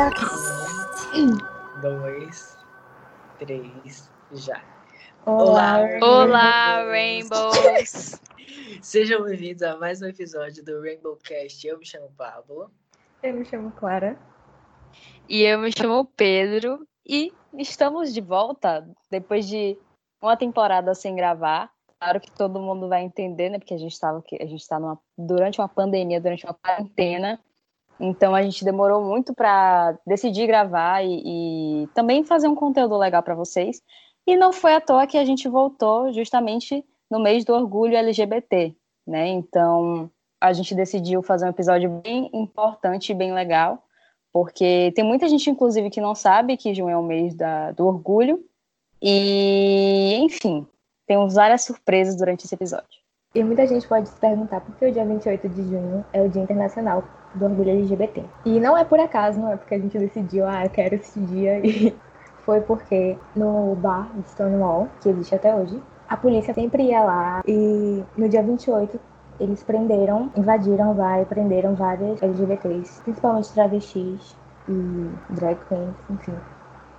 Um, dois, três, já. Olá, Olá, Rainbows! Sejam bem-vindos a mais um episódio do Rainbow Cast. Eu me chamo Pablo. Eu me chamo Clara. E eu me chamo Pedro. E estamos de volta depois de uma temporada sem gravar. Claro que todo mundo vai entender, né? Porque a gente estava a gente está durante uma pandemia, durante uma quarentena. Então a gente demorou muito para decidir gravar e, e, também fazer um conteúdo legal para vocês. E não foi à toa que a gente voltou justamente no mês do orgulho LGBT, né? Então a gente decidiu fazer um episódio bem importante e bem legal, porque tem muita gente, inclusive, que não sabe que junho é o mês da, do orgulho. E, enfim, temos várias surpresas durante esse episódio. E muita gente pode se perguntar por que o dia 28 de junho é o Dia Internacional do Orgulho LGBT. E não é por acaso, não é porque a gente decidiu, ah, eu quero esse dia. E foi porque no bar de Stonewall, que existe até hoje, a polícia sempre ia lá e no dia 28 eles prenderam, invadiram vai, prenderam várias LGBTs, principalmente travestis e drag queens, enfim.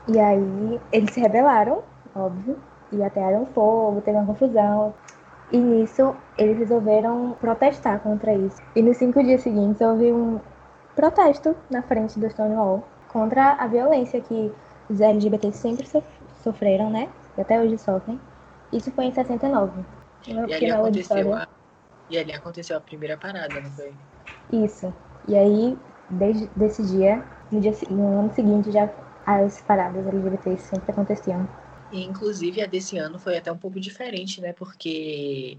E aí eles se rebelaram, óbvio, e atearam fogo, teve uma confusão. E nisso, eles resolveram protestar contra isso. E nos cinco dias seguintes, houve um protesto na frente do Stonewall contra a violência que os LGBTs sempre sofreram, né? E até hoje sofrem. Isso foi em 69. E ali, aconteceu a... e ali aconteceu a primeira parada, não foi? Isso. E aí, desde esse dia, no, dia, no ano seguinte, já as paradas LGBTs sempre aconteciam. E, inclusive, a desse ano foi até um pouco diferente, né? Porque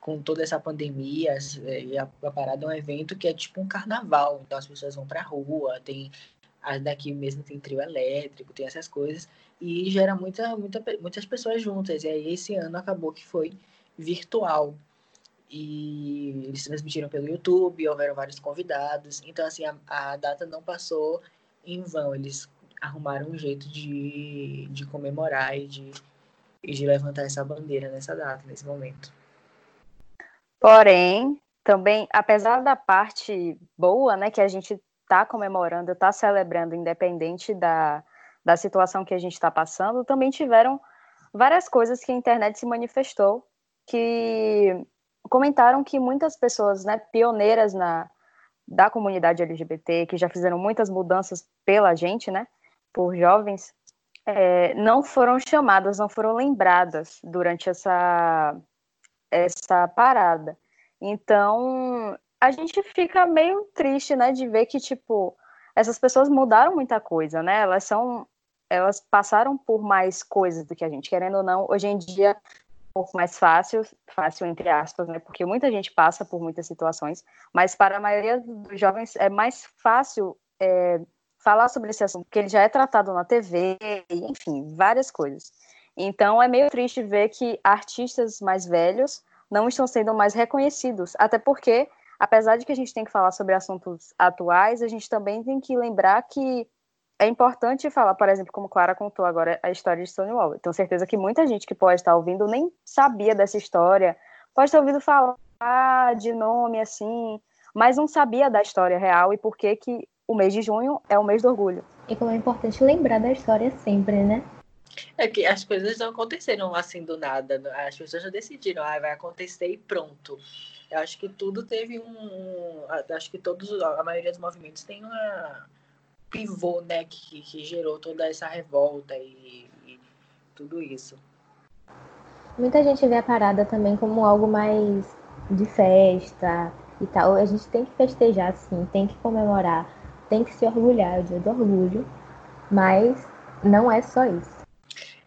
com toda essa pandemia, é, a, a parada é um evento que é tipo um carnaval. Então as pessoas vão pra rua, tem daqui mesmo tem trio elétrico, tem essas coisas. E gera muita, muita, muitas pessoas juntas. E aí esse ano acabou que foi virtual. E eles transmitiram pelo YouTube, houveram vários convidados. Então, assim, a, a data não passou em vão. Eles arrumaram um jeito de, de comemorar e de, e de levantar essa bandeira nessa data, nesse momento. Porém, também, apesar da parte boa, né, que a gente está comemorando, está celebrando, independente da, da situação que a gente está passando, também tiveram várias coisas que a internet se manifestou, que comentaram que muitas pessoas, né, pioneiras na, da comunidade LGBT, que já fizeram muitas mudanças pela gente, né, por jovens é, não foram chamadas, não foram lembradas durante essa, essa parada. Então, a gente fica meio triste, né, de ver que, tipo, essas pessoas mudaram muita coisa, né? Elas são, elas passaram por mais coisas do que a gente, querendo ou não, hoje em dia é um pouco mais fácil, fácil entre aspas, né? Porque muita gente passa por muitas situações, mas para a maioria dos jovens é mais fácil é, falar sobre esse assunto, porque ele já é tratado na TV, enfim, várias coisas. Então é meio triste ver que artistas mais velhos não estão sendo mais reconhecidos, até porque, apesar de que a gente tem que falar sobre assuntos atuais, a gente também tem que lembrar que é importante falar, por exemplo, como Clara contou agora a história de Stonewall. Tenho certeza que muita gente que pode estar ouvindo nem sabia dessa história, pode ter ouvido falar de nome assim, mas não sabia da história real e por que que o mês de junho é o mês do orgulho. E como é importante lembrar da história sempre, né? É que as coisas não aconteceram assim do nada. As pessoas já decidiram, ah, vai acontecer e pronto. Eu acho que tudo teve um. Acho que todos, a maioria dos movimentos tem uma pivô, né, que, que gerou toda essa revolta e, e tudo isso. Muita gente vê a parada também como algo mais de festa e tal. A gente tem que festejar, sim, tem que comemorar tem que se orgulhar, é o dia do orgulho, mas não é só isso.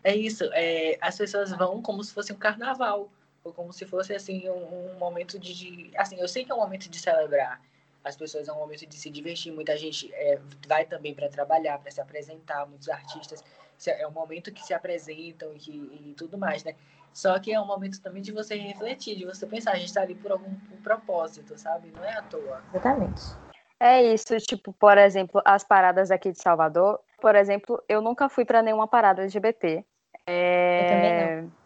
É isso, é, as pessoas vão como se fosse um carnaval, ou como se fosse assim um, um momento de, de, assim, eu sei que é um momento de celebrar, as pessoas é um momento de se divertir, muita gente é, vai também para trabalhar, para se apresentar, muitos artistas é um momento que se apresentam e, e tudo mais, né? Só que é um momento também de você refletir, de você pensar, a gente está ali por algum por propósito, sabe? Não é à toa. Exatamente. É isso, tipo, por exemplo, as paradas aqui de Salvador. Por exemplo, eu nunca fui para nenhuma parada LGBT. É... Eu também não.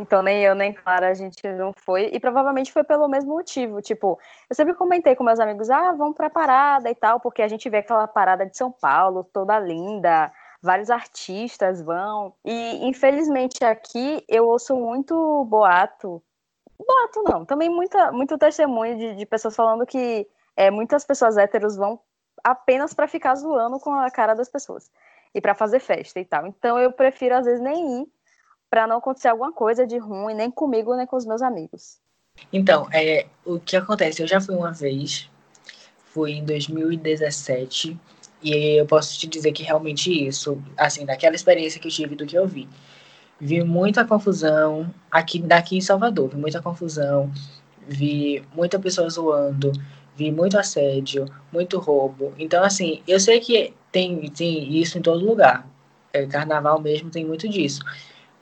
Então, nem eu, nem Clara, a gente não foi. E provavelmente foi pelo mesmo motivo. Tipo, eu sempre comentei com meus amigos, ah, vamos pra parada e tal, porque a gente vê aquela parada de São Paulo, toda linda, vários artistas vão. E, infelizmente, aqui eu ouço muito boato. Boato não, também muita, muito testemunho de, de pessoas falando que é, muitas pessoas héteros vão apenas para ficar zoando com a cara das pessoas e para fazer festa e tal. Então eu prefiro às vezes nem ir para não acontecer alguma coisa de ruim, nem comigo, nem com os meus amigos. Então, é, o que acontece? Eu já fui uma vez, fui em 2017, e eu posso te dizer que realmente isso, assim, daquela experiência que eu tive do que eu vi. Vi muita confusão aqui daqui em Salvador, vi muita confusão, vi muita pessoa zoando, vi muito assédio, muito roubo. Então, assim, eu sei que tem, tem isso em todo lugar. É, carnaval mesmo tem muito disso.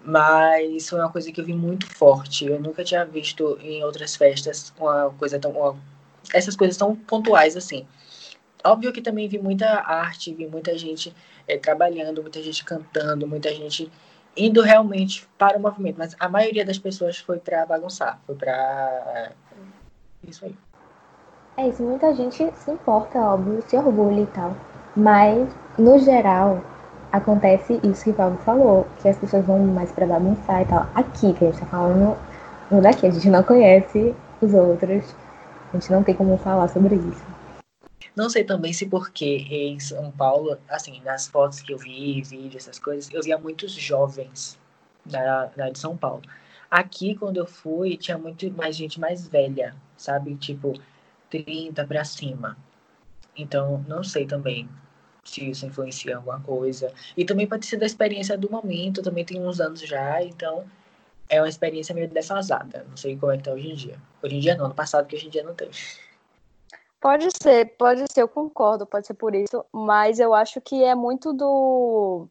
Mas foi uma coisa que eu vi muito forte. Eu nunca tinha visto em outras festas uma coisa tão. Uma, essas coisas tão pontuais assim. Óbvio que também vi muita arte, vi muita gente é, trabalhando, muita gente cantando, muita gente indo realmente para o movimento. Mas a maioria das pessoas foi para bagunçar, foi para. É, isso aí. É isso, muita gente se importa, óbvio, se orgulha e tal. Mas, no geral, acontece isso que o Pablo falou, que as pessoas vão mais para bagunçar e tal. Aqui, que a gente tá falando no daqui, a gente não conhece os outros, a gente não tem como falar sobre isso. Não sei também se porque em São Paulo, assim, nas fotos que eu vi, vídeos, essas coisas, eu via muitos jovens da, da de São Paulo. Aqui, quando eu fui, tinha muito mais gente mais velha, sabe? Tipo, 30 para cima. Então, não sei também se isso influencia alguma coisa. E também pode ser da experiência do momento, também tem uns anos já, então é uma experiência meio defasada. Não sei como é que tá hoje em dia. Hoje em dia não, no passado que hoje em dia não tem. Pode ser, pode ser, eu concordo, pode ser por isso, mas eu acho que é muito do,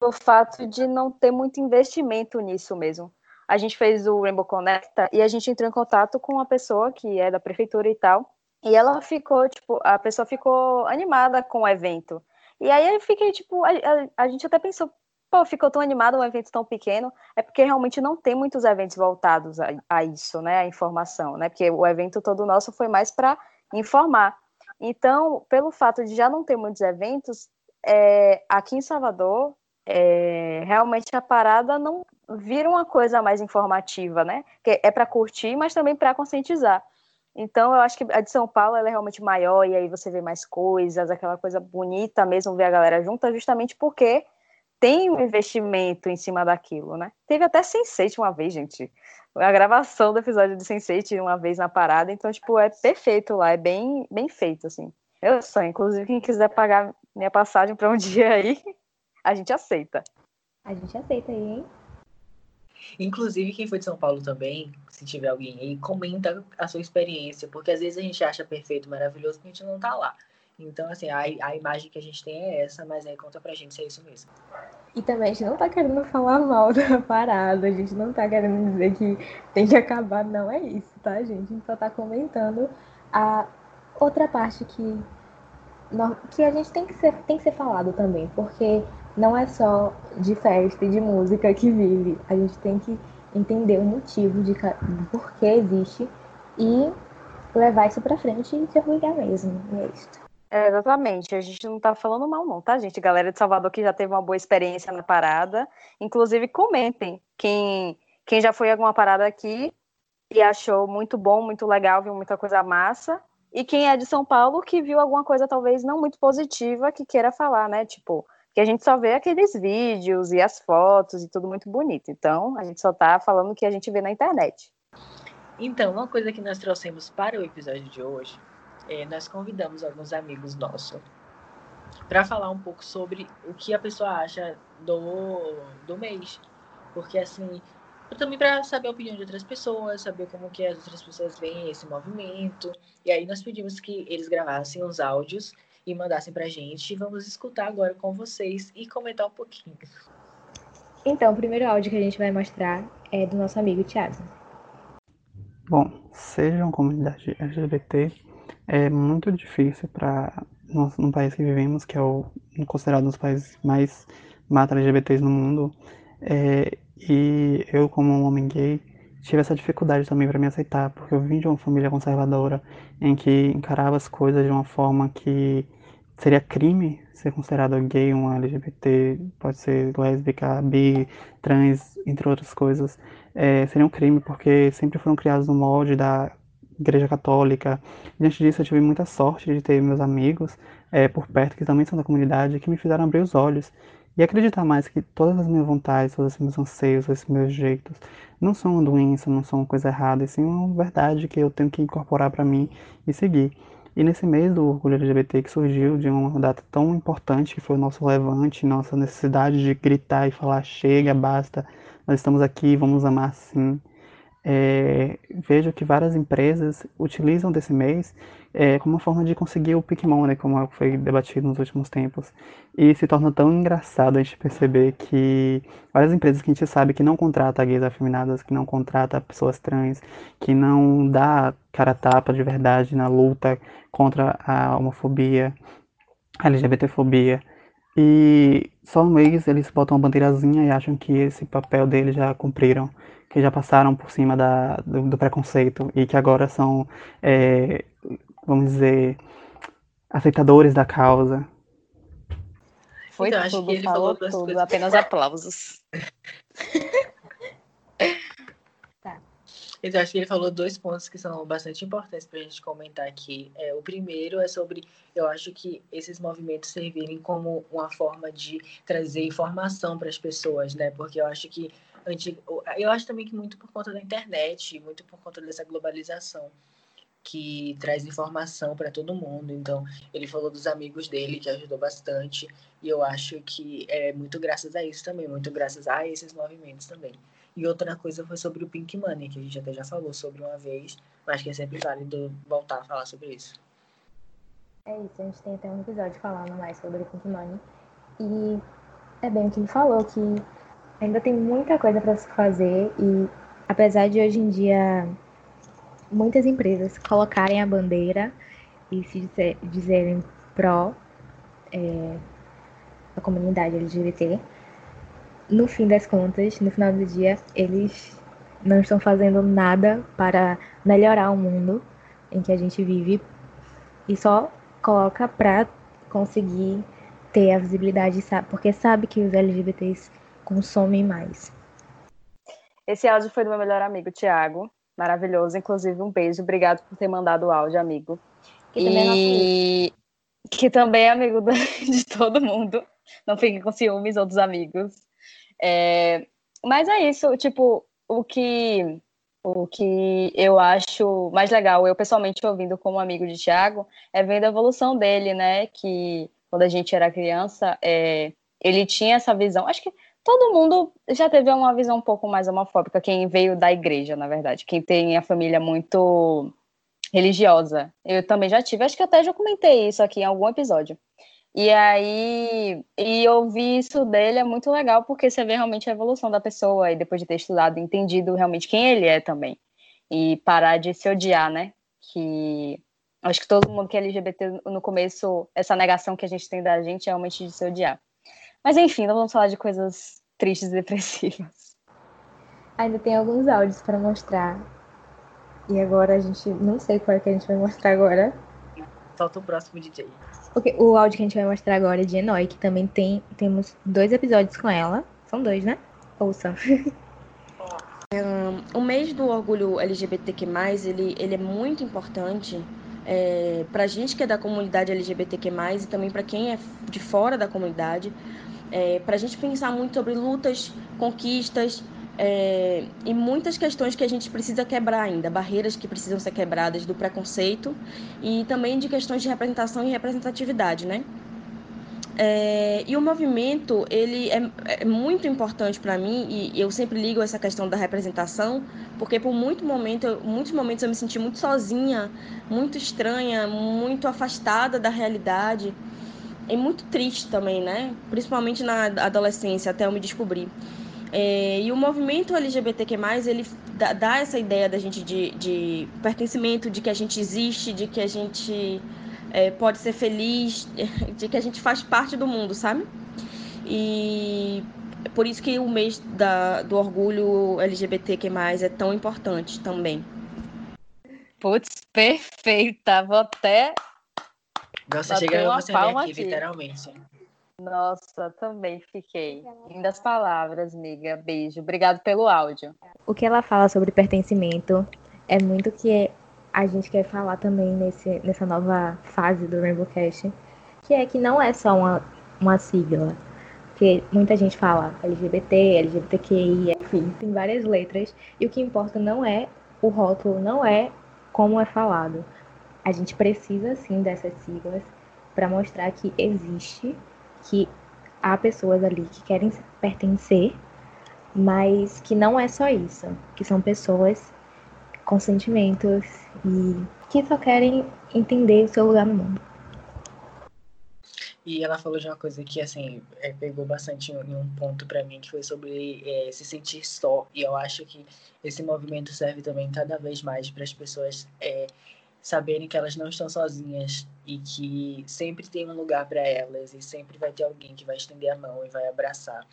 do fato de não ter muito investimento nisso mesmo. A gente fez o Rainbow Connecta e a gente entrou em contato com uma pessoa que é da prefeitura e tal, e ela ficou, tipo, a pessoa ficou animada com o evento. E aí eu fiquei, tipo, a, a, a gente até pensou, pô, ficou tão animado um evento tão pequeno, é porque realmente não tem muitos eventos voltados a, a isso, né, a informação, né, porque o evento todo nosso foi mais para informar. Então, pelo fato de já não ter muitos eventos, é, aqui em Salvador, é, realmente a parada não vira uma coisa mais informativa, né, que é para curtir, mas também para conscientizar. Então, eu acho que a de São Paulo é realmente maior, e aí você vê mais coisas, aquela coisa bonita mesmo, ver a galera junta, justamente porque tem um investimento em cima daquilo, né? Teve até Sense8 uma vez, gente. A gravação do episódio de Sense8 uma vez na parada, então, tipo, é perfeito lá, é bem, bem feito, assim. Eu sou, inclusive, quem quiser pagar minha passagem para um dia aí, a gente aceita. A gente aceita aí, hein? Inclusive, quem foi de São Paulo também, se tiver alguém aí, comenta a sua experiência, porque às vezes a gente acha perfeito, maravilhoso, porque a gente não tá lá. Então, assim, a, a imagem que a gente tem é essa, mas aí conta pra gente se é isso mesmo. E também a gente não tá querendo falar mal da parada, a gente não tá querendo dizer que tem que acabar, não é isso, tá, gente? A gente só tá comentando a outra parte que, que a gente tem que, ser, tem que ser falado também, porque não é só de festa e de música que vive. A gente tem que entender o motivo de por que existe e levar isso para frente e se orgulhar mesmo. E é isso. É, exatamente. A gente não tá falando mal, não, tá, gente? Galera de Salvador que já teve uma boa experiência na parada. Inclusive, comentem quem, quem já foi em alguma parada aqui e achou muito bom, muito legal, viu muita coisa massa. E quem é de São Paulo que viu alguma coisa talvez não muito positiva que queira falar, né? Tipo, que a gente só vê aqueles vídeos e as fotos e tudo muito bonito. Então, a gente só está falando o que a gente vê na internet. Então, uma coisa que nós trouxemos para o episódio de hoje é nós convidamos alguns amigos nossos para falar um pouco sobre o que a pessoa acha do, do mês. Porque, assim, também para saber a opinião de outras pessoas, saber como que as outras pessoas veem esse movimento. E aí nós pedimos que eles gravassem os áudios e mandassem pra gente. Vamos escutar agora com vocês e comentar um pouquinho. Então, o primeiro áudio que a gente vai mostrar é do nosso amigo Thiago. Bom, sejam comunidade LGBT, é muito difícil para no, país que vivemos, que é o considerado um dos países mais mata LGBTs no mundo, é, E eu, como um homem gay, tive essa dificuldade também para me aceitar, porque eu vim de uma família conservadora em que encarava as coisas de uma forma que seria crime ser considerado gay, um LGBT, pode ser lésbica, bi, trans, entre outras coisas. É, seria um crime porque sempre foram criados no molde da Igreja Católica. Diante disso, eu tive muita sorte de ter meus amigos é, por perto, que também são da comunidade, que me fizeram abrir os olhos e acreditar mais que todas as minhas vontades, todos os meus anseios, esses meus jeitos, não são uma doença, não são uma coisa errada, e sim uma verdade que eu tenho que incorporar para mim e seguir. E nesse mês do orgulho LGBT que surgiu de uma data tão importante que foi o nosso levante, nossa necessidade de gritar e falar chega, basta, nós estamos aqui, vamos amar sim é, vejo que várias empresas utilizam desse mês é, como uma forma de conseguir o pick money, como foi debatido nos últimos tempos. E se torna tão engraçado a gente perceber que várias empresas que a gente sabe que não contrata gays afeminadas, que não contrata pessoas trans, que não dá cara tapa de verdade na luta contra a homofobia, a LGBTfobia, e só no mês eles botam uma bandeirazinha e acham que esse papel deles já cumpriram que já passaram por cima da, do, do preconceito e que agora são, é, vamos dizer, aceitadores da causa. Foi então, tudo, acho que falou tudo, coisas. apenas aplausos. tá. Então, acho que ele falou dois pontos que são bastante importantes para a gente comentar aqui. É, o primeiro é sobre, eu acho que esses movimentos servirem como uma forma de trazer informação para as pessoas, né? Porque eu acho que eu acho também que muito por conta da internet, muito por conta dessa globalização que traz informação para todo mundo. Então, ele falou dos amigos dele, que ajudou bastante, e eu acho que é muito graças a isso também, muito graças a esses movimentos também. E outra coisa foi sobre o Pink Money, que a gente até já falou sobre uma vez, mas que é sempre válido voltar a falar sobre isso. É isso, a gente tem até um episódio falando mais sobre o Pink Money. E é bem o que ele falou, que Ainda tem muita coisa para se fazer e apesar de hoje em dia muitas empresas colocarem a bandeira e se dizer, dizerem pró é, a comunidade LGBT, no fim das contas, no final do dia, eles não estão fazendo nada para melhorar o mundo em que a gente vive e só coloca para conseguir ter a visibilidade, sabe? Porque sabe que os LGBTs consomem mais. Esse áudio foi do meu melhor amigo, Tiago. Maravilhoso. Inclusive, um beijo. Obrigado por ter mandado o áudio, amigo. Que e... também é que também é amigo de todo mundo. Não fiquem com ciúmes, outros amigos. É... Mas é isso, tipo, o que o que eu acho mais legal, eu pessoalmente ouvindo como amigo de Tiago, é vendo a evolução dele, né? Que quando a gente era criança, é, ele tinha essa visão. Acho que todo mundo já teve uma visão um pouco mais homofóbica, quem veio da igreja, na verdade, quem tem a família muito religiosa. Eu também já tive, acho que até já comentei isso aqui em algum episódio. E aí, e ouvir isso dele é muito legal, porque você vê realmente a evolução da pessoa, e depois de ter estudado, entendido realmente quem ele é também. E parar de se odiar, né? Que acho que todo mundo que é LGBT, no começo, essa negação que a gente tem da gente é realmente de se odiar. Mas enfim, não vamos falar de coisas tristes e depressivas. Ainda tem alguns áudios para mostrar. E agora a gente não sei qual é que a gente vai mostrar agora. Falta o próximo DJ. O áudio que a gente vai mostrar agora é de Enoi, que também tem. Temos dois episódios com ela. São dois, né? Ouça. Um, o mês do orgulho LGBTQ, ele, ele é muito importante é, para a gente que é da comunidade LGBTQ, e também para quem é de fora da comunidade, é, para a gente pensar muito sobre lutas, conquistas é, e muitas questões que a gente precisa quebrar ainda, barreiras que precisam ser quebradas do preconceito e também de questões de representação e representatividade, né? É, e o movimento ele é, é muito importante para mim e eu sempre ligo essa questão da representação porque por muito momento, muitos momentos eu me senti muito sozinha, muito estranha, muito afastada da realidade e muito triste também, né? Principalmente na adolescência, até eu me descobrir. É, e o movimento LGBTQ+, ele dá, dá essa ideia da gente de, de, pertencimento, de que a gente existe, de que a gente é, pode ser feliz, de que a gente faz parte do mundo, sabe? E É por isso que o mês da, do orgulho LGBTQ+, é tão importante também. Putz, perfeita. Vou até. Nossa, chega você aqui, aqui, literalmente. Nossa, também fiquei. Lindas palavras, amiga. Beijo. Obrigado pelo áudio. O que ela fala sobre pertencimento é muito que a gente quer falar também nesse, nessa nova fase do Rainbow Cast, que é que não é só uma, uma sigla. Porque muita gente fala LGBT, LGBTQI, enfim, tem várias letras. E o que importa não é o rótulo, não é como é falado. A gente precisa sim dessas siglas para mostrar que existe que há pessoas ali que querem pertencer, mas que não é só isso, que são pessoas com sentimentos e que só querem entender o seu lugar no mundo. E ela falou de uma coisa que, assim, é, pegou bastante em um ponto para mim, que foi sobre é, se sentir só. E eu acho que esse movimento serve também cada vez mais para as pessoas é, saberem que elas não estão sozinhas e que sempre tem um lugar para elas e sempre vai ter alguém que vai estender a mão e vai abraçar.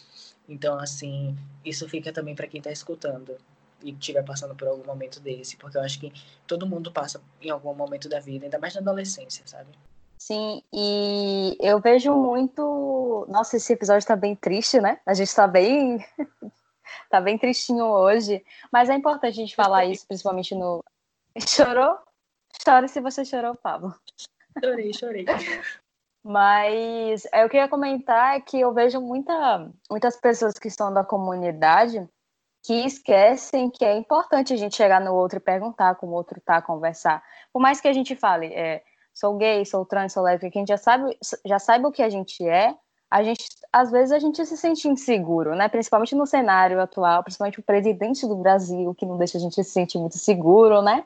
Então, assim, isso fica também para quem está escutando e estiver passando por algum momento desse, porque eu acho que todo mundo passa em algum momento da vida, ainda mais na adolescência, sabe? Sim, e eu vejo muito. Nossa, esse episódio está bem triste, né? A gente está bem. tá bem tristinho hoje. Mas é importante a gente falar isso, principalmente no. Chorou? Chore se você chorou, Pablo. Chorei, chorei. Mas é, o que eu ia comentar é que eu vejo muita, muitas pessoas que estão da comunidade que esquecem que é importante a gente chegar no outro e perguntar como o outro tá, conversar. Por mais que a gente fale, é, sou gay, sou trans, sou lésbica, que a gente já sabe, já saiba o que a gente é, a gente, às vezes a gente se sente inseguro, né? Principalmente no cenário atual, principalmente o presidente do Brasil, que não deixa a gente se sentir muito seguro, né?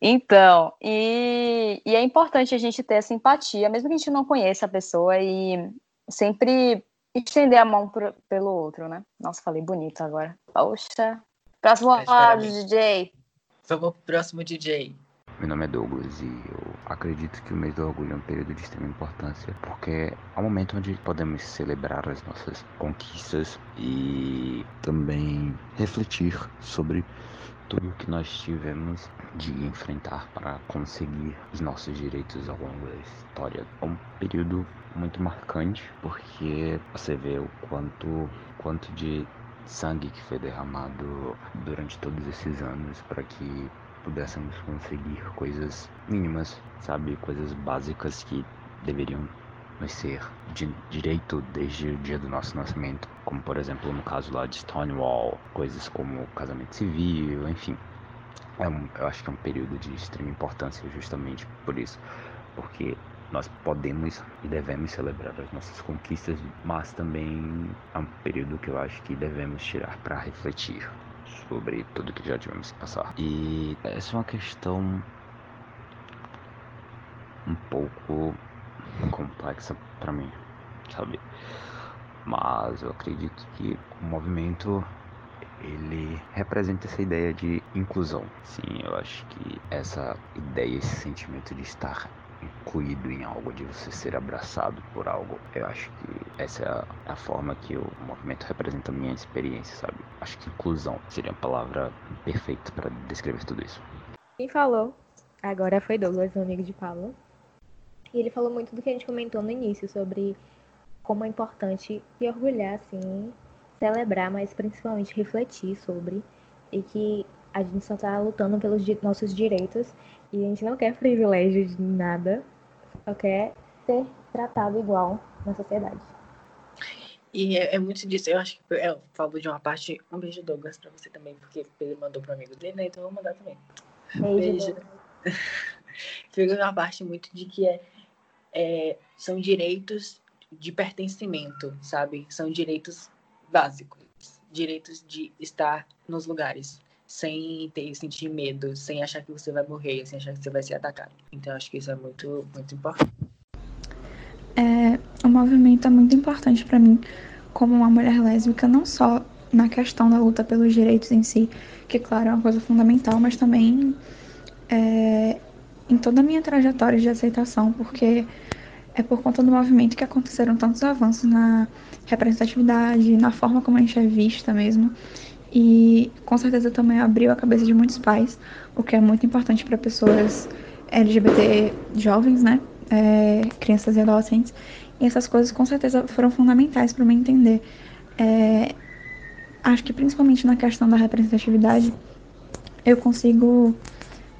Então, e, e, é importante a gente ter essa empatia, mesmo que a gente não conheça a pessoa, e sempre estender a mão pro, pelo outro, né? Nossa, falei bonito agora. Poxa. Próximo áudio, DJ. Vamos pro próximo DJ. Meu nome é Douglas e eu acredito que o mês do orgulho é um período de extrema importância porque é um momento onde podemos celebrar as nossas conquistas e também refletir sobre tudo que nós tivemos de enfrentar para conseguir os nossos direitos ao longo da história. É um período muito marcante porque você vê o quanto, quanto de sangue que foi derramado durante todos esses anos para que pudéssemos conseguir coisas mínimas, sabe, coisas básicas que deveriam nos ser de direito desde o dia do nosso nascimento, como por exemplo no caso lá de Stonewall, coisas como casamento civil, enfim. É um, eu acho que é um período de extrema importância justamente por isso, porque nós podemos e devemos celebrar as nossas conquistas, mas também é um período que eu acho que devemos tirar para refletir sobre tudo que já tivemos que passar. E essa é uma questão um pouco complexa para mim, sabe? Mas eu acredito que o movimento ele representa essa ideia de inclusão. Sim, eu acho que essa ideia, esse sentimento de estar incluído em algo, de você ser abraçado por algo, eu acho que essa é a, a forma que o movimento representa a minha experiência, sabe? Acho que inclusão seria a palavra perfeita para descrever tudo isso. Quem falou agora foi Douglas, um amigo de Paulo. E ele falou muito do que a gente comentou no início, sobre como é importante se orgulhar, assim, celebrar, mas principalmente refletir sobre. E que a gente só tá lutando pelos nossos direitos e a gente não quer privilégio de nada, só quer ser tratado igual na sociedade. E é, é, muito disso. Eu acho que eu falo de uma parte. Um beijo, Douglas, pra você também, porque ele mandou pro amigo dele, né? Então eu vou mandar também. Beijo. beijo. Fica uma parte muito de que é é, são direitos de pertencimento, sabe? São direitos básicos, direitos de estar nos lugares, sem ter sentir medo, sem achar que você vai morrer, sem achar que você vai ser atacado. Então acho que isso é muito muito importante. É, o movimento é muito importante para mim como uma mulher lésbica, não só na questão da luta pelos direitos em si, que claro é uma coisa fundamental, mas também é, em toda a minha trajetória de aceitação, porque é por conta do movimento que aconteceram tantos avanços na representatividade, na forma como a gente é vista mesmo. E com certeza também abriu a cabeça de muitos pais, o que é muito importante para pessoas LGBT jovens, né? É, crianças e adolescentes. E essas coisas com certeza foram fundamentais para me entender. É, acho que principalmente na questão da representatividade, eu consigo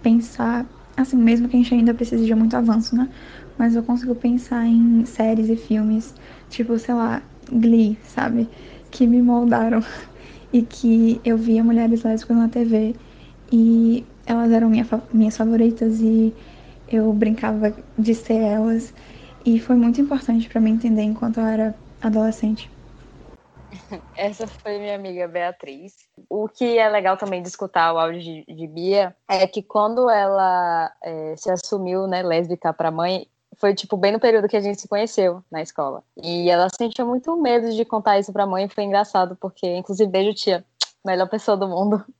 pensar, assim, mesmo que a gente ainda precise de muito avanço, né? Mas eu consigo pensar em séries e filmes, tipo, sei lá, Glee, sabe? Que me moldaram e que eu via mulheres lésbicas na TV e elas eram minha, minhas favoritas e eu brincava de ser elas e foi muito importante para mim entender enquanto eu era adolescente. Essa foi minha amiga Beatriz. O que é legal também de escutar o áudio de, de Bia é que quando ela é, se assumiu, né, lésbica para mãe, foi tipo bem no período que a gente se conheceu na escola. E ela sentia muito medo de contar isso para mãe, foi engraçado porque, inclusive, beijo tia, melhor pessoa do mundo.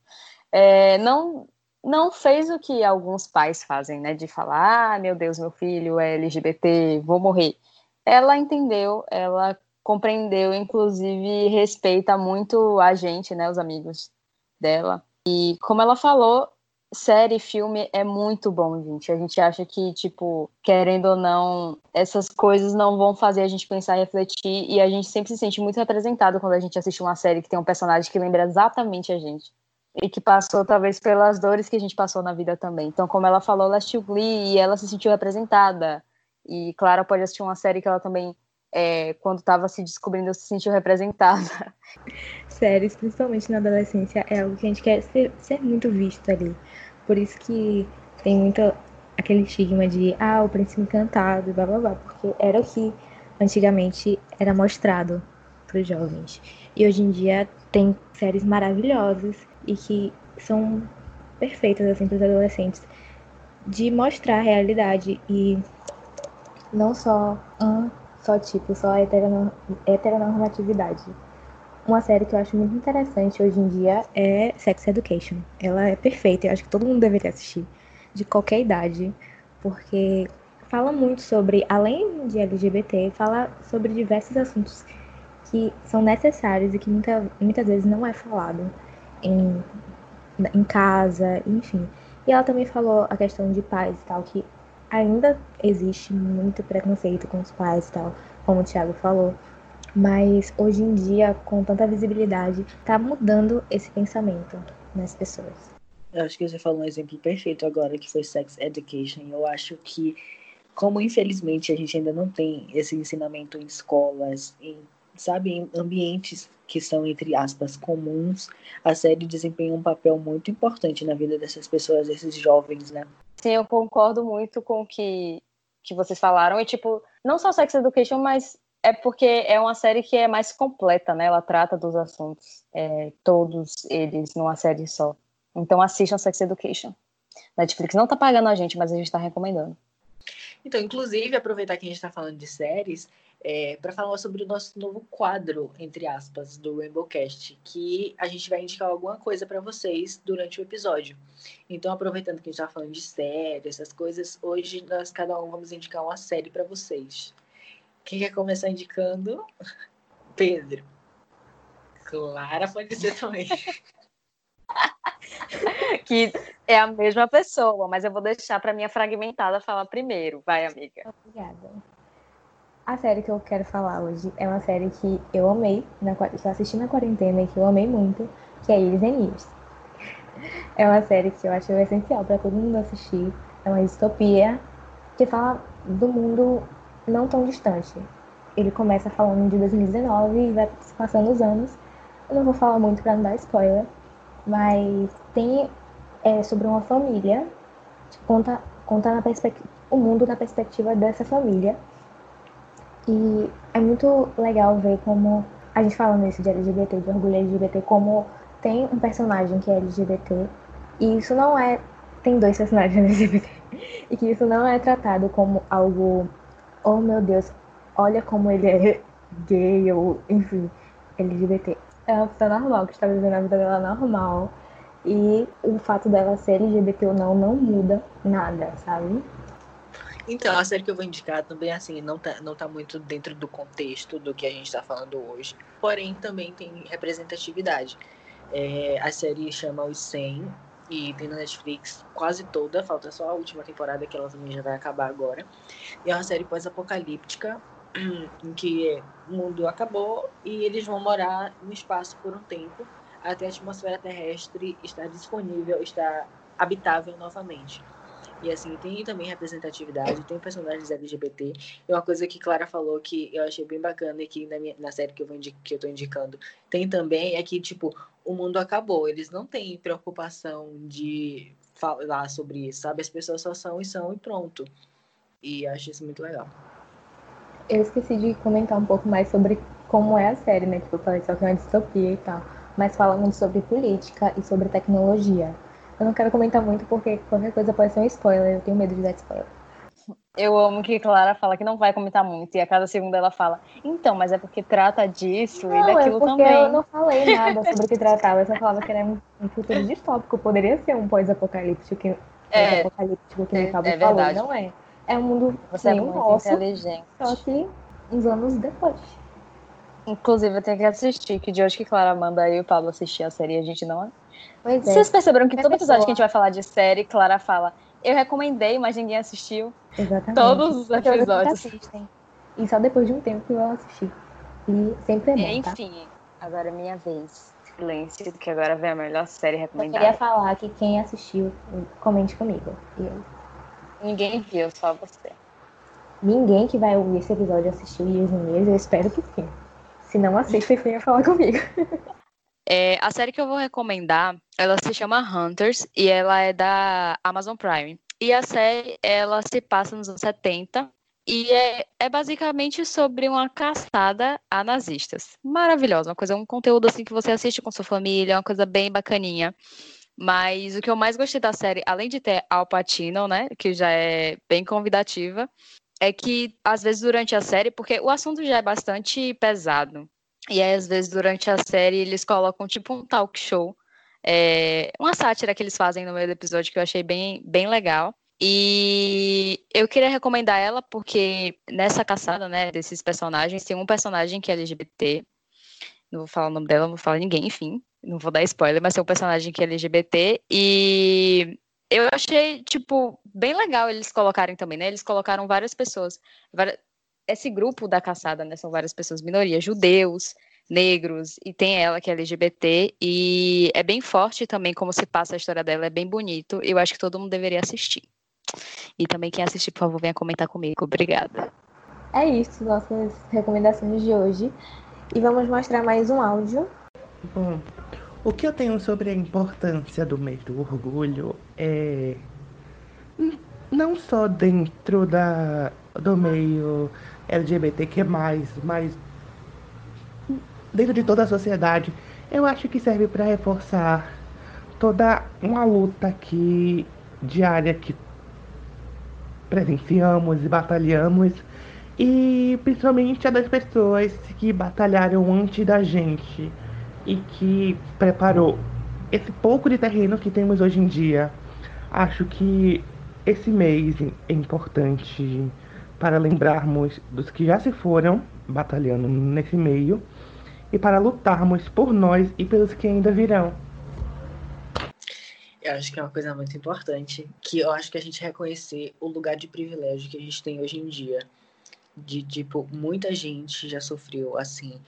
É, não não fez o que alguns pais fazem, né, de falar, ah, meu Deus, meu filho é LGBT, vou morrer. Ela entendeu, ela compreendeu, inclusive respeita muito a gente, né, os amigos dela. E como ela falou, série, filme é muito bom, gente. A gente acha que, tipo, querendo ou não, essas coisas não vão fazer a gente pensar e refletir, e a gente sempre se sente muito representado quando a gente assiste uma série que tem um personagem que lembra exatamente a gente. E que passou, talvez, pelas dores que a gente passou na vida também. Então, como ela falou, ela assistiu Glee e ela se sentiu representada. E Clara pode assistir uma série que ela também é, quando estava se descobrindo, se sentiu representada. Séries, principalmente na adolescência, é algo que a gente quer ser, ser muito visto ali. Por isso que tem muito aquele estigma de, ah, o príncipe encantado, blá blá blá, porque era o que antigamente era mostrado para os jovens. E hoje em dia tem séries maravilhosas e que são perfeitas assim para os adolescentes de mostrar a realidade e não só um só tipo, só a heteronormatividade. Uma série que eu acho muito interessante hoje em dia é Sex Education. Ela é perfeita, eu acho que todo mundo deveria assistir, de qualquer idade, porque fala muito sobre, além de LGBT, fala sobre diversos assuntos que são necessários e que muita, muitas vezes não é falado em, em casa, enfim. E ela também falou a questão de pais e tal, que ainda existe muito preconceito com os pais e tal, como o Thiago falou. Mas hoje em dia, com tanta visibilidade, tá mudando esse pensamento nas pessoas. Eu acho que você falou um exemplo perfeito agora, que foi Sex Education. Eu acho que, como infelizmente a gente ainda não tem esse ensinamento em escolas, em, sabe, em ambientes que são, entre aspas, comuns, a série desempenha um papel muito importante na vida dessas pessoas, desses jovens, né? Sim, eu concordo muito com o que, que vocês falaram. E, tipo, não só Sex Education, mas é porque é uma série que é mais completa, né? Ela trata dos assuntos, é, todos eles, numa série só. Então assistam Sex Education. Netflix não tá pagando a gente, mas a gente tá recomendando. Então, inclusive, aproveitar que a gente tá falando de séries, é, para falar sobre o nosso novo quadro, entre aspas, do Rainbowcast, que a gente vai indicar alguma coisa para vocês durante o episódio. Então, aproveitando que a gente está falando de série, essas coisas, hoje nós cada um vamos indicar uma série para vocês. Quem quer começar indicando? Pedro. Clara pode ser também. que é a mesma pessoa, mas eu vou deixar para minha fragmentada falar primeiro. Vai, amiga. Obrigada. A série que eu quero falar hoje é uma série que eu amei, na, que eu assisti na quarentena e que eu amei muito, que é Years and Years. É uma série que eu acho essencial para todo mundo assistir. É uma distopia que fala do mundo não tão distante. Ele começa falando de 2019 e vai passando os anos. Eu não vou falar muito para não dar spoiler, mas tem é, sobre uma família, conta, conta na o mundo na perspectiva dessa família e é muito legal ver como a gente falando isso de LGBT, de orgulho LGBT, como tem um personagem que é LGBT e isso não é. Tem dois personagens LGBT. E que isso não é tratado como algo. Oh meu Deus, olha como ele é gay ou, enfim, LGBT. É uma pessoa normal, que está vivendo a vida dela normal. E o fato dela ser LGBT ou não não muda nada, sabe? Então, a série que eu vou indicar também, assim, não tá, não tá muito dentro do contexto do que a gente está falando hoje, porém também tem representatividade. É, a série chama Os 100 e tem na Netflix quase toda, falta só a última temporada que ela também já vai acabar agora. E é uma série pós-apocalíptica em que o mundo acabou e eles vão morar no espaço por um tempo até a atmosfera terrestre estar disponível, estar habitável novamente. E assim, tem também representatividade, tem personagens LGBT. E uma coisa que Clara falou que eu achei bem bacana e que na, minha, na série que eu, vou que eu tô indicando tem também, é que, tipo, o mundo acabou. Eles não têm preocupação de falar sobre isso, sabe? As pessoas só são e são e pronto. E acho isso muito legal. Eu esqueci de comentar um pouco mais sobre como é a série, né? Tipo, eu falei só que é uma distopia e tal. Mas fala muito sobre política e sobre tecnologia. Eu não quero comentar muito porque qualquer coisa pode ser um spoiler. Eu tenho medo de dar spoiler. Eu amo que Clara fala que não vai comentar muito e a cada segundo ela fala, então, mas é porque trata disso não, e daquilo é porque também. Eu não falei nada sobre o que tratava, eu só falava que era um, um futuro distópico, poderia ser um pós-apocalíptico que, É, pós-apocalíptico que é- é falou, verdade. não é. É um mundo Você é sem o muito nosso, inteligente. só que uns anos depois. Inclusive, eu tenho que assistir, que de hoje que Clara manda o Pablo assistir a série a gente não. Pois é. Vocês perceberam que todo episódio que a gente vai falar de série, Clara fala, eu recomendei, mas ninguém assistiu. Exatamente. Todos os episódios. assistem. E só depois de um tempo que eu assisti. E sempre é bom, tá? Enfim, agora é minha vez. Silêncio, que agora vem a melhor série Eu queria recomendada. falar que quem assistiu, comente comigo. Eu- Ninguém viu, só você. ninguém que vai ouvir esse episódio assistiu Years and Years, eu espero que sim. Se não assiste, venha falar comigo. É, a série que eu vou recomendar, ela se chama Hunters e ela é da Amazon Prime. E a série, ela se passa nos anos 70 e é, é basicamente sobre uma caçada a nazistas. Maravilhosa, uma coisa, um conteúdo assim que você assiste com sua família, uma coisa bem bacaninha. Mas o que eu mais gostei da série, além de ter Al Pacino, né, que já é bem convidativa, é que às vezes durante a série, porque o assunto já é bastante pesado, e aí, às vezes, durante a série, eles colocam tipo um talk show, é, uma sátira que eles fazem no meio do episódio que eu achei bem, bem legal. E eu queria recomendar ela porque nessa caçada, né, desses personagens, tem um personagem que é LGBT. Não vou falar o nome dela, não vou falar ninguém, enfim. Não vou dar spoiler, mas tem um personagem que é LGBT. E eu achei, tipo, bem legal eles colocarem também, né? Eles colocaram várias pessoas. várias- esse grupo da caçada, né, são várias pessoas minorias, judeus, negros, e tem ela que é LGBT, e é bem forte também como se passa a história dela, é bem bonito, eu acho que todo mundo deveria assistir. E também quem assistir, por favor, venha comentar comigo, obrigada. É isso, nossas recomendações de hoje. E vamos mostrar mais um áudio. Bom, o que eu tenho sobre a importância do mês do orgulho é não só dentro da, do meio LGBTQ+, mas dentro de toda a sociedade. Eu acho que serve para reforçar toda uma luta que diária que presenciamos e batalhamos e principalmente a das pessoas que batalharam antes da gente e que preparou esse pouco de terreno que temos hoje em dia. Acho que esse mês é importante para lembrarmos dos que já se foram batalhando nesse meio e para lutarmos por nós e pelos que ainda virão. Eu acho que é uma coisa muito importante, que eu acho que a gente reconhecer o lugar de privilégio que a gente tem hoje em dia. De, tipo, muita gente já sofreu, assim,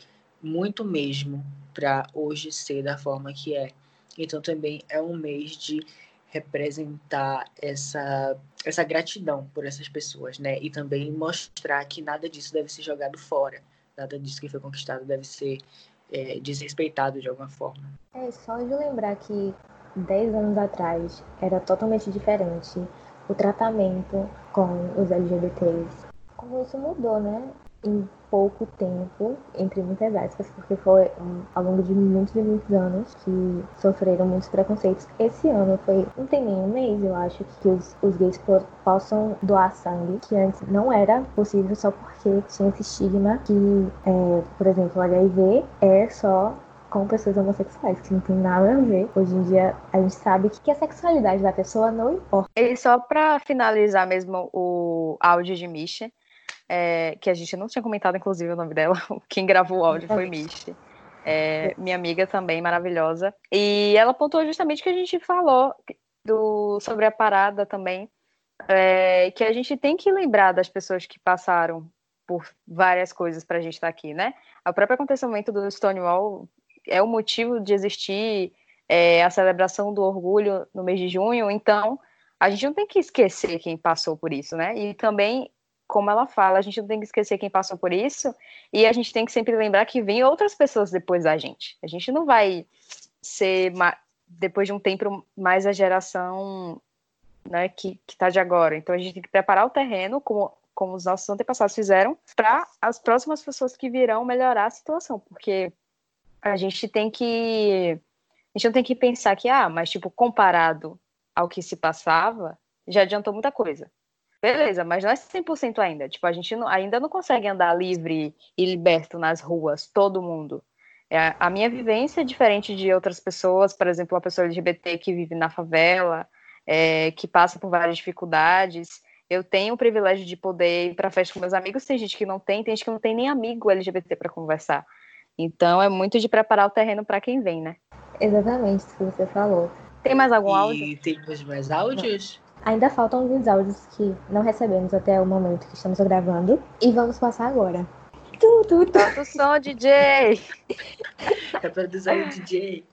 muito mesmo, para hoje ser da forma que é. Então também é um mês de representar essa, essa gratidão por essas pessoas, né? E também mostrar que nada disso deve ser jogado fora. Nada disso que foi conquistado deve ser é, desrespeitado de alguma forma. É só de lembrar que 10 anos atrás era totalmente diferente o tratamento com os LGBTs. Como isso mudou, né? Pouco tempo, entre muitas aspas, porque foi um, ao longo de muitos e muitos anos que sofreram muitos preconceitos. Esse ano foi, não tem nem um mês, eu acho, que os, os gays po- possam doar sangue, que antes não era possível só porque tinha esse estigma que, é, por exemplo, o HIV é só com pessoas homossexuais, que não tem nada a ver. Hoje em dia, a gente sabe que a sexualidade da pessoa não importa. E só para finalizar mesmo o áudio de Misha, é, que a gente não tinha comentado, inclusive, o nome dela. Quem gravou o áudio foi Misha. É, minha amiga também, maravilhosa. E ela apontou justamente que a gente falou do, sobre a parada também, é, que a gente tem que lembrar das pessoas que passaram por várias coisas para a gente estar tá aqui, né? O próprio acontecimento do Stonewall é o motivo de existir é, a celebração do orgulho no mês de junho, então a gente não tem que esquecer quem passou por isso, né? E também, como ela fala, a gente não tem que esquecer quem passou por isso, e a gente tem que sempre lembrar que vem outras pessoas depois da gente. A gente não vai ser, depois de um tempo, mais a geração né, que está de agora. Então a gente tem que preparar o terreno, como, como os nossos antepassados fizeram, para as próximas pessoas que virão melhorar a situação, porque a gente tem que a gente não tem que pensar que ah, mas tipo comparado ao que se passava, já adiantou muita coisa. Beleza, mas não é 100% ainda. Tipo, a gente não, ainda não consegue andar livre e liberto nas ruas, todo mundo. É, a minha vivência é diferente de outras pessoas, por exemplo, uma pessoa LGBT que vive na favela, é, que passa por várias dificuldades. Eu tenho o privilégio de poder ir para festa com meus amigos, tem gente que não tem, tem gente que não tem nem amigo LGBT para conversar. Então é muito de preparar o terreno para quem vem, né? Exatamente, isso que você falou. Tem mais algum e áudio? Temos mais áudios? Ainda faltam alguns áudios que não recebemos até o momento que estamos gravando. E vamos passar agora. Tu, tu, tu. Solta o som, DJ! é produção do DJ.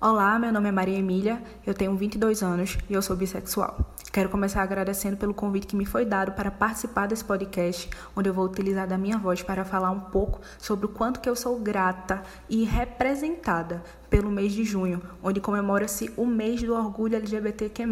Olá, meu nome é Maria Emília, eu tenho 22 anos e eu sou bissexual. Quero começar agradecendo pelo convite que me foi dado para participar desse podcast, onde eu vou utilizar da minha voz para falar um pouco sobre o quanto que eu sou grata e representada pelo mês de junho, onde comemora-se o mês do orgulho LGBTQ+.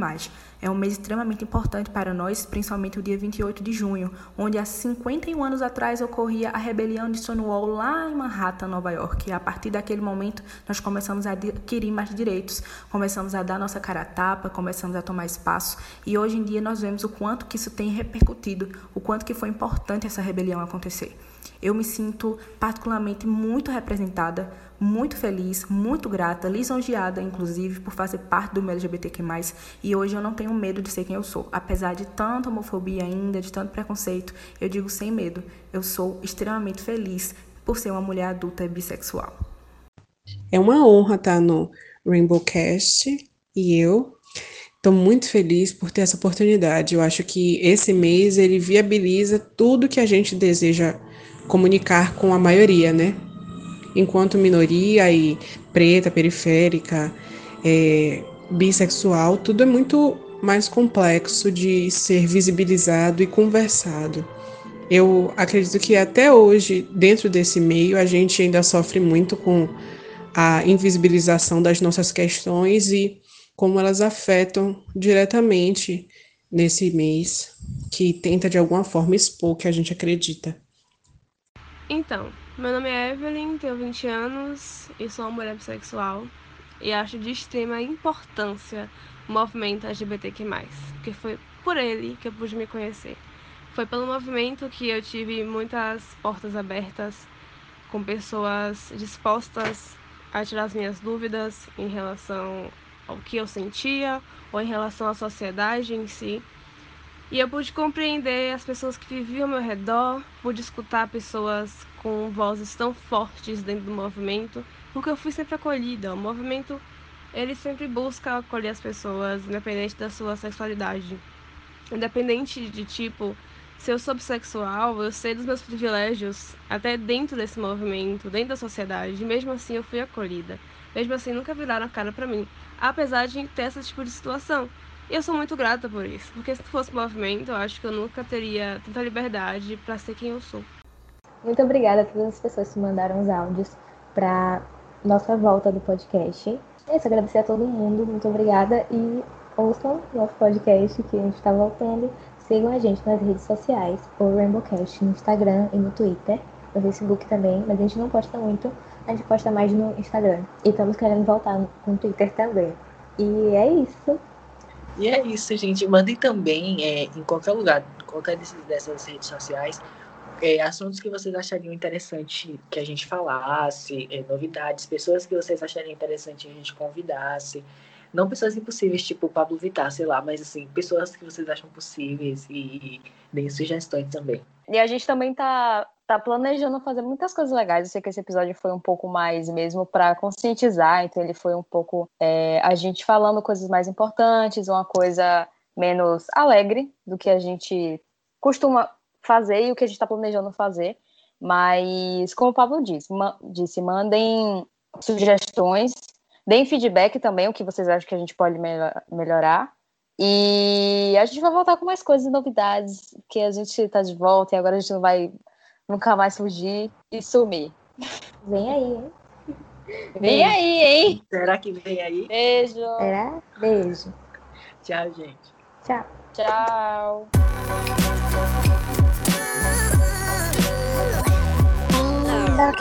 É um mês extremamente importante para nós, principalmente o dia 28 de junho, onde há 51 anos atrás ocorria a rebelião de Stonewall lá em Manhattan, Nova York. E a partir daquele momento, nós começamos a adquirir mais direitos, começamos a dar nossa cara a tapa, começamos a tomar espaço, e hoje em dia nós vemos o quanto que isso tem repercutido, o quanto que foi importante essa rebelião acontecer. Eu me sinto particularmente muito representada, muito feliz, muito grata, lisonjeada, inclusive, por fazer parte do meio LGBTQ+, e hoje eu não tenho medo de ser quem eu sou. Apesar de tanta homofobia ainda, de tanto preconceito, eu digo sem medo, eu sou extremamente feliz por ser uma mulher adulta e bissexual. É uma honra estar no Rainbow Cast e eu estou muito feliz por ter essa oportunidade. Eu acho que esse mês ele viabiliza tudo que a gente deseja comunicar com a maioria, né? Enquanto minoria e preta, periférica, é, bissexual, tudo é muito mais complexo de ser visibilizado e conversado. Eu acredito que até hoje, dentro desse meio, a gente ainda sofre muito com a invisibilização das nossas questões e como elas afetam diretamente nesse mês que tenta de alguma forma expor o que a gente acredita. Então, meu nome é Evelyn, tenho 20 anos e sou uma mulher bissexual e acho de extrema importância o movimento LGBTQ+, porque foi por ele que eu pude me conhecer. Foi pelo movimento que eu tive muitas portas abertas com pessoas dispostas a tirar as minhas dúvidas em relação ao que eu sentia ou em relação à sociedade em si. E eu pude compreender as pessoas que viviam ao meu redor, pude escutar pessoas com vozes tão fortes dentro do movimento, porque eu fui sempre acolhida. O movimento, ele sempre busca acolher as pessoas, independente da sua sexualidade. Independente de tipo, se eu sou bissexual, eu sei dos meus privilégios, até dentro desse movimento, dentro da sociedade, e mesmo assim eu fui acolhida. Mesmo assim, nunca viraram a cara para mim, apesar de ter esse tipo de situação. Eu sou muito grata por isso, porque se fosse movimento, eu acho que eu nunca teria tanta liberdade para ser quem eu sou. Muito obrigada a todas as pessoas que mandaram os áudios para nossa volta do podcast. É isso, agradecer a todo mundo, muito obrigada e ouçam nosso podcast que a gente está voltando. Sigam a gente nas redes sociais, o Rainbowcast no Instagram e no Twitter, no Facebook também, mas a gente não posta muito, a gente posta mais no Instagram. E estamos querendo voltar com o Twitter também. E é isso. E é isso, gente. Mandem também é, em qualquer lugar, em qualquer dessas redes sociais, é, assuntos que vocês achariam interessante que a gente falasse, é, novidades, pessoas que vocês achariam interessante que a gente convidasse. Não pessoas impossíveis, tipo o Pablo Vittar, sei lá, mas assim, pessoas que vocês acham possíveis e, e deem sugestões também. E a gente também tá, tá planejando fazer muitas coisas legais. Eu sei que esse episódio foi um pouco mais mesmo para conscientizar, então ele foi um pouco é, a gente falando coisas mais importantes, uma coisa menos alegre do que a gente costuma fazer e o que a gente está planejando fazer. Mas, como o Pablo disse, ma disse, mandem sugestões, deem feedback também, o que vocês acham que a gente pode melhorar. E a gente vai voltar com mais coisas e novidades, que a gente está de volta e agora a gente não vai nunca mais fugir e sumir. Vem aí, hein? Vem aí, hein? Será que vem aí? Beijo. Será? Beijo. Tchau, gente. Tchau. Tchau. Ainda